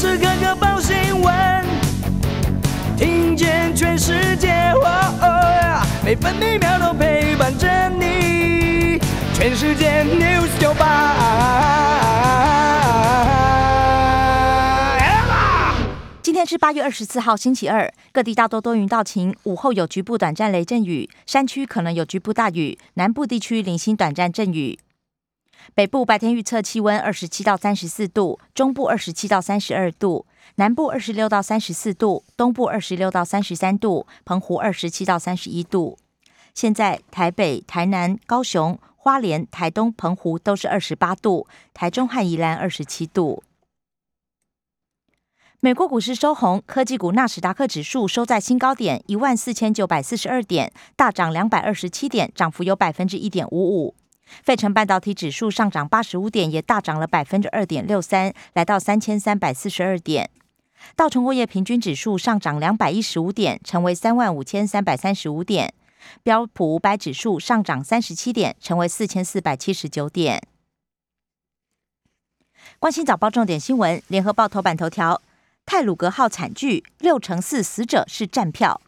时刻刻报新闻，听见全世界，每分每秒都陪伴着你。全世界 news 九八今天是八月二十四号，星期二，各地大多多云到晴，午后有局部短暂雷阵雨，山区可能有局部大雨，南部地区零星短暂阵雨。北部白天预测气温二十七到三十四度，中部二十七到三十二度，南部二十六到三十四度，东部二十六到三十三度，澎湖二十七到三十一度。现在台北、台南、高雄、花莲、台东、澎湖都是二十八度，台中和宜兰二十七度。美国股市收红，科技股纳斯达克指数收在新高点一万四千九百四十二点，大涨两百二十七点，涨幅有百分之一点五五。费城半导体指数上涨八十五点，也大涨了百分之二点六三，来到三千三百四十二点。道琼工业平均指数上涨两百一十五点，成为三万五千三百三十五点。标普五百指数上涨三十七点，成为四千四百七十九点。关心早报重点新闻，联合报头版头条：泰鲁格号惨剧，六成四死者是站票。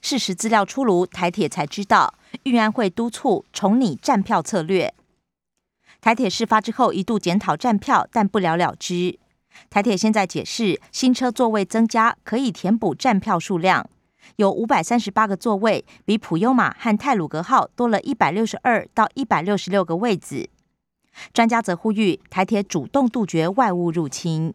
事实资料出炉，台铁才知道。运安会督促重拟站票策略。台铁事发之后一度检讨站票，但不了了之。台铁现在解释，新车座位增加可以填补站票数量，有五百三十八个座位，比普悠玛和泰鲁格号多了一百六十二到一百六十六个位子。专家则呼吁台铁主动杜绝外物入侵。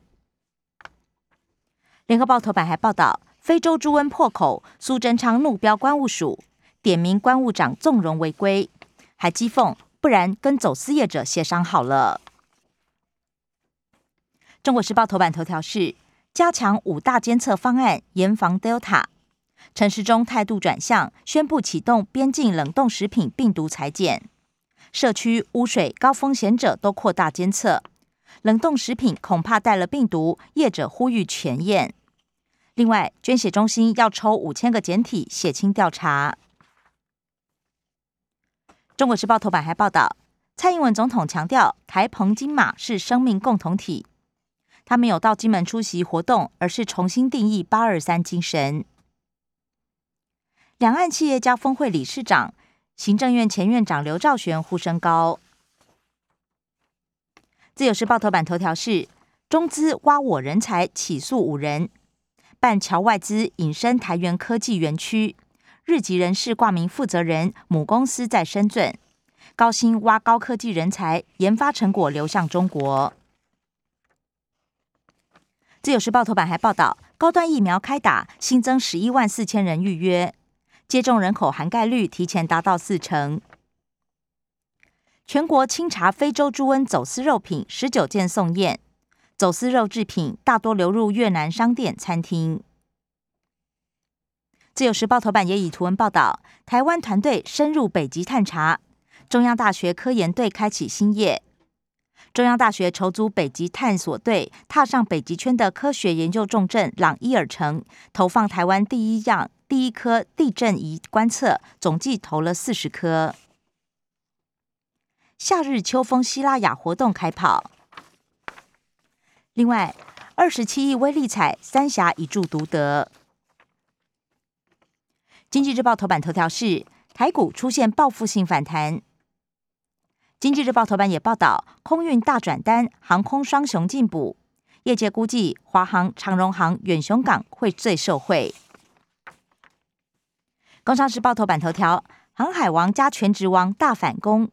联合报头版还报道，非洲猪瘟破口，苏贞昌怒飙关务署。点名关务长纵容违规，还讥讽，不然跟走私业者协商好了。中国时报头版头条是加强五大监测方案，严防 Delta。陈时中态度转向，宣布启动边境冷冻食品病毒裁剪，社区污水高风险者都扩大监测，冷冻食品恐怕带了病毒，业者呼吁全验。另外，捐血中心要抽五千个检体，血清调查。中国时报头版还报道，蔡英文总统强调台澎金马是生命共同体。他没有到金门出席活动，而是重新定义八二三精神。两岸企业家峰会理事长、行政院前院长刘兆玄呼声高。自由时报头版头条是中资挖我人才，起诉五人，办侨外资隐身台源科技园区。日籍人士挂名负责人，母公司在深圳，高薪挖高科技人才，研发成果流向中国。自由时报头版还报道，高端疫苗开打，新增十一万四千人预约，接种人口涵盖率提前达到四成。全国清查非洲猪瘟走私肉品十九件送验，走私肉制品大多流入越南商店、餐厅。自由时报头版也以图文报道，台湾团队深入北极探查，中央大学科研队开启新业。中央大学筹组北极探索队，踏上北极圈的科学研究重镇朗伊尔城，投放台湾第一样第一颗地震仪观测，总计投了四十颗。夏日秋风希拉雅活动开跑。另外，二十七亿微利彩三峡一注独得。经济日报头版头条是台股出现报复性反弹。经济日报头版也报道，空运大转单，航空双雄进补。业界估计，华航、长荣航、远雄港会最受惠。工商时报头版头条，航海王加全职王大反攻。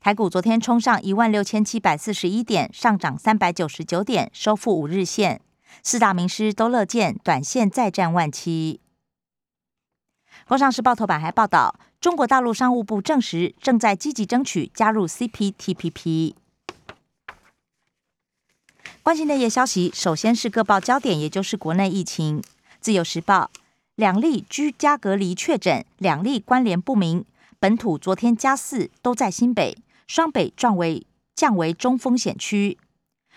台股昨天冲上一万六千七百四十一点，上涨三百九十九点，收复五日线。四大名师都乐见短线再战万七。《工商时报》头版还报道，中国大陆商务部证实正在积极争取加入 CPTPP。关心内页消息，首先是各报焦点，也就是国内疫情。《自由时报》两例居家隔离确诊，两例关联不明，本土昨天加四，都在新北，双北降为降为中风险区。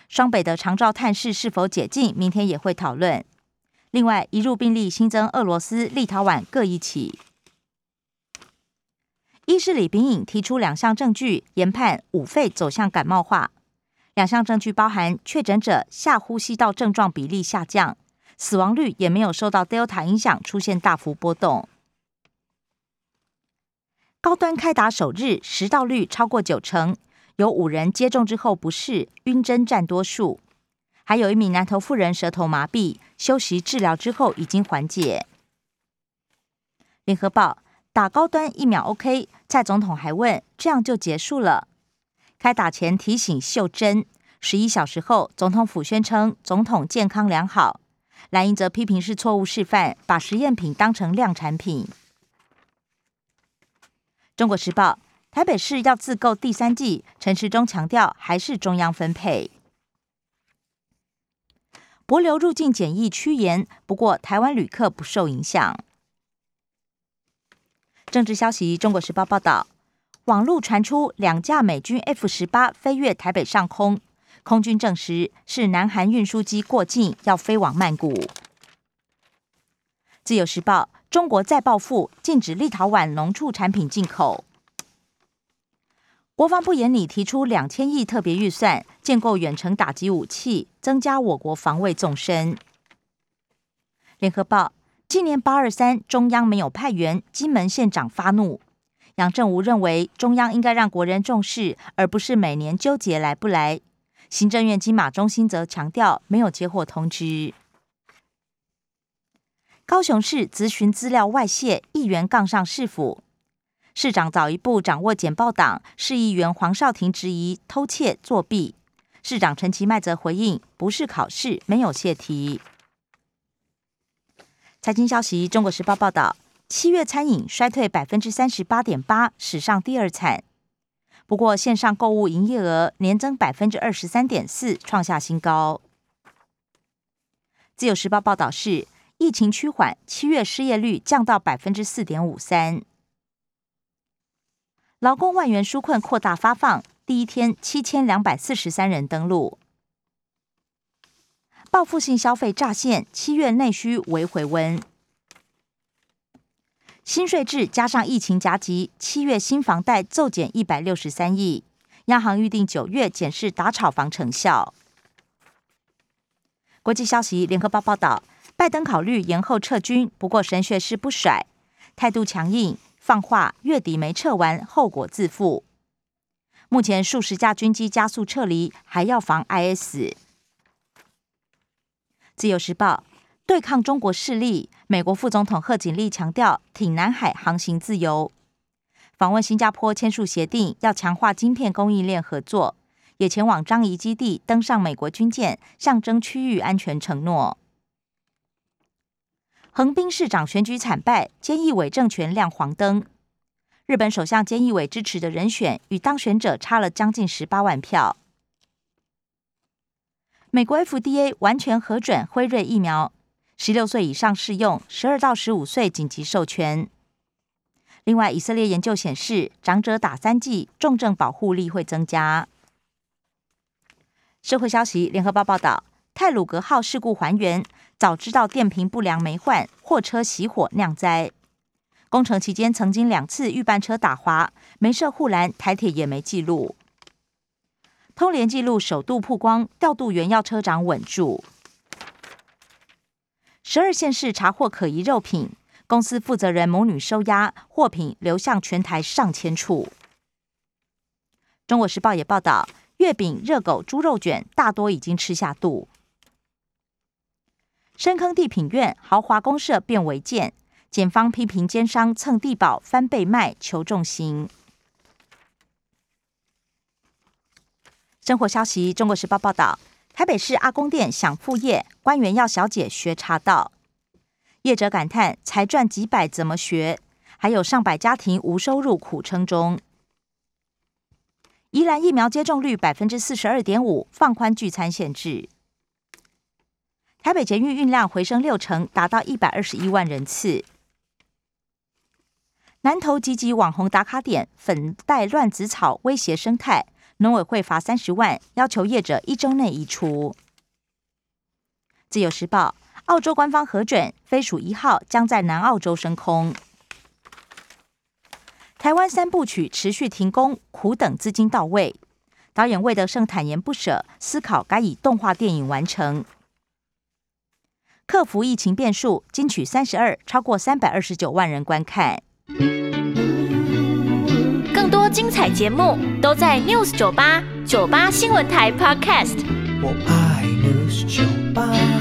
双北的长照探视是否解禁，明天也会讨论。另外，一入病例新增俄罗斯、立陶宛各一起。医师李炳颖提出两项证据，研判五肺走向感冒化。两项证据包含确诊者下呼吸道症状比例下降，死亡率也没有受到 Delta 影响出现大幅波动。高端开打首日实到率超过九成，有五人接种之后不适，晕针占多数。还有一名南投妇人舌头麻痹，休息治疗之后已经缓解。联合报打高端疫苗 OK，蔡总统还问这样就结束了？开打前提醒秀珍，十一小时后，总统府宣称总统健康良好。蓝营则批评是错误示范，把实验品当成量产品。中国时报台北市要自购第三季，陈时中强调还是中央分配。博流入境检疫趋严，不过台湾旅客不受影响。政治消息，中国时报报道。网络传出两架美军 F 十八飞越台北上空，空军证实是南韩运输机过境，要飞往曼谷。自由时报：中国再报复，禁止立陶宛农畜产品进口。国防部眼里提出两千亿特别预算，建构远程打击武器，增加我国防卫纵深。联合报：今年八二三，中央没有派员，金门县长发怒。杨振武认为，中央应该让国人重视，而不是每年纠结来不来。行政院金马中心则强调，没有接获通知。高雄市咨询资料外泄，议员杠上市府，市长早一步掌握简报档，市议员黄少廷质疑偷窃作弊，市长陈其迈则回应，不是考试，没有泄题。财经消息，中国时报报道。七月餐饮衰退百分之三十八点八，史上第二惨。不过线上购物营业额年增百分之二十三点四，创下新高。自由时报报道是，疫情趋缓，七月失业率降到百分之四点五三。劳工万元纾困扩大发放，第一天七千两百四十三人登录。报复性消费乍现，七月内需为回温。新税制加上疫情夹击，七月新房贷骤减一百六十三亿。央行预定九月检视打炒房成效。国际消息，联合报报道，拜登考虑延后撤军，不过神学师不甩，态度强硬，放话月底没撤完，后果自负。目前数十架军机加速撤离，还要防 IS。自由时报。对抗中国势力，美国副总统贺锦丽强调挺南海航行自由。访问新加坡签署协定，要强化晶片供应链合作，也前往樟宜基地登上美国军舰，象征区域安全承诺。横滨市长选举惨败，菅义伟政权亮黄灯。日本首相菅义伟支持的人选与当选者差了将近十八万票。美国 FDA 完全核准辉瑞疫苗。十六岁以上适用，十二到十五岁紧急授权。另外，以色列研究显示，长者打三剂，重症保护力会增加。社会消息，联合报报道，泰鲁格号事故还原，早知道电瓶不良没换，货车熄火酿灾。工程期间曾经两次预拌车打滑，没设护栏，台铁也没记录。通联记录首度曝光，调度员要车长稳住。十二县市查获可疑肉品，公司负责人母女收押，货品流向全台上千处。中国时报也报道，月饼、热狗、猪肉卷大多已经吃下肚。深坑地品院豪华公社变违建，检方批评奸商蹭地保翻倍卖，求重刑。生活消息，中国时报报道。台北市阿公店享副业，官员要小姐学茶道，业者感叹才赚几百怎么学？还有上百家庭无收入苦撑中。宜兰疫苗接种率百分之四十二点五，放宽聚餐限制。台北捷运运量回升六成，达到一百二十一万人次。南投集集网红打卡点，粉黛乱紫草威胁生态。农委会罚三十万，要求业者一周内移除。自由时报，澳洲官方核准飞鼠一号将在南澳洲升空。台湾三部曲持续停工，苦等资金到位。导演魏德胜坦言不舍，思考该以动画电影完成。克服疫情变数，金曲三十二超过三百二十九万人观看。更多精彩节目都在 News 九八九八新闻台 Podcast。我爱 News 酒吧。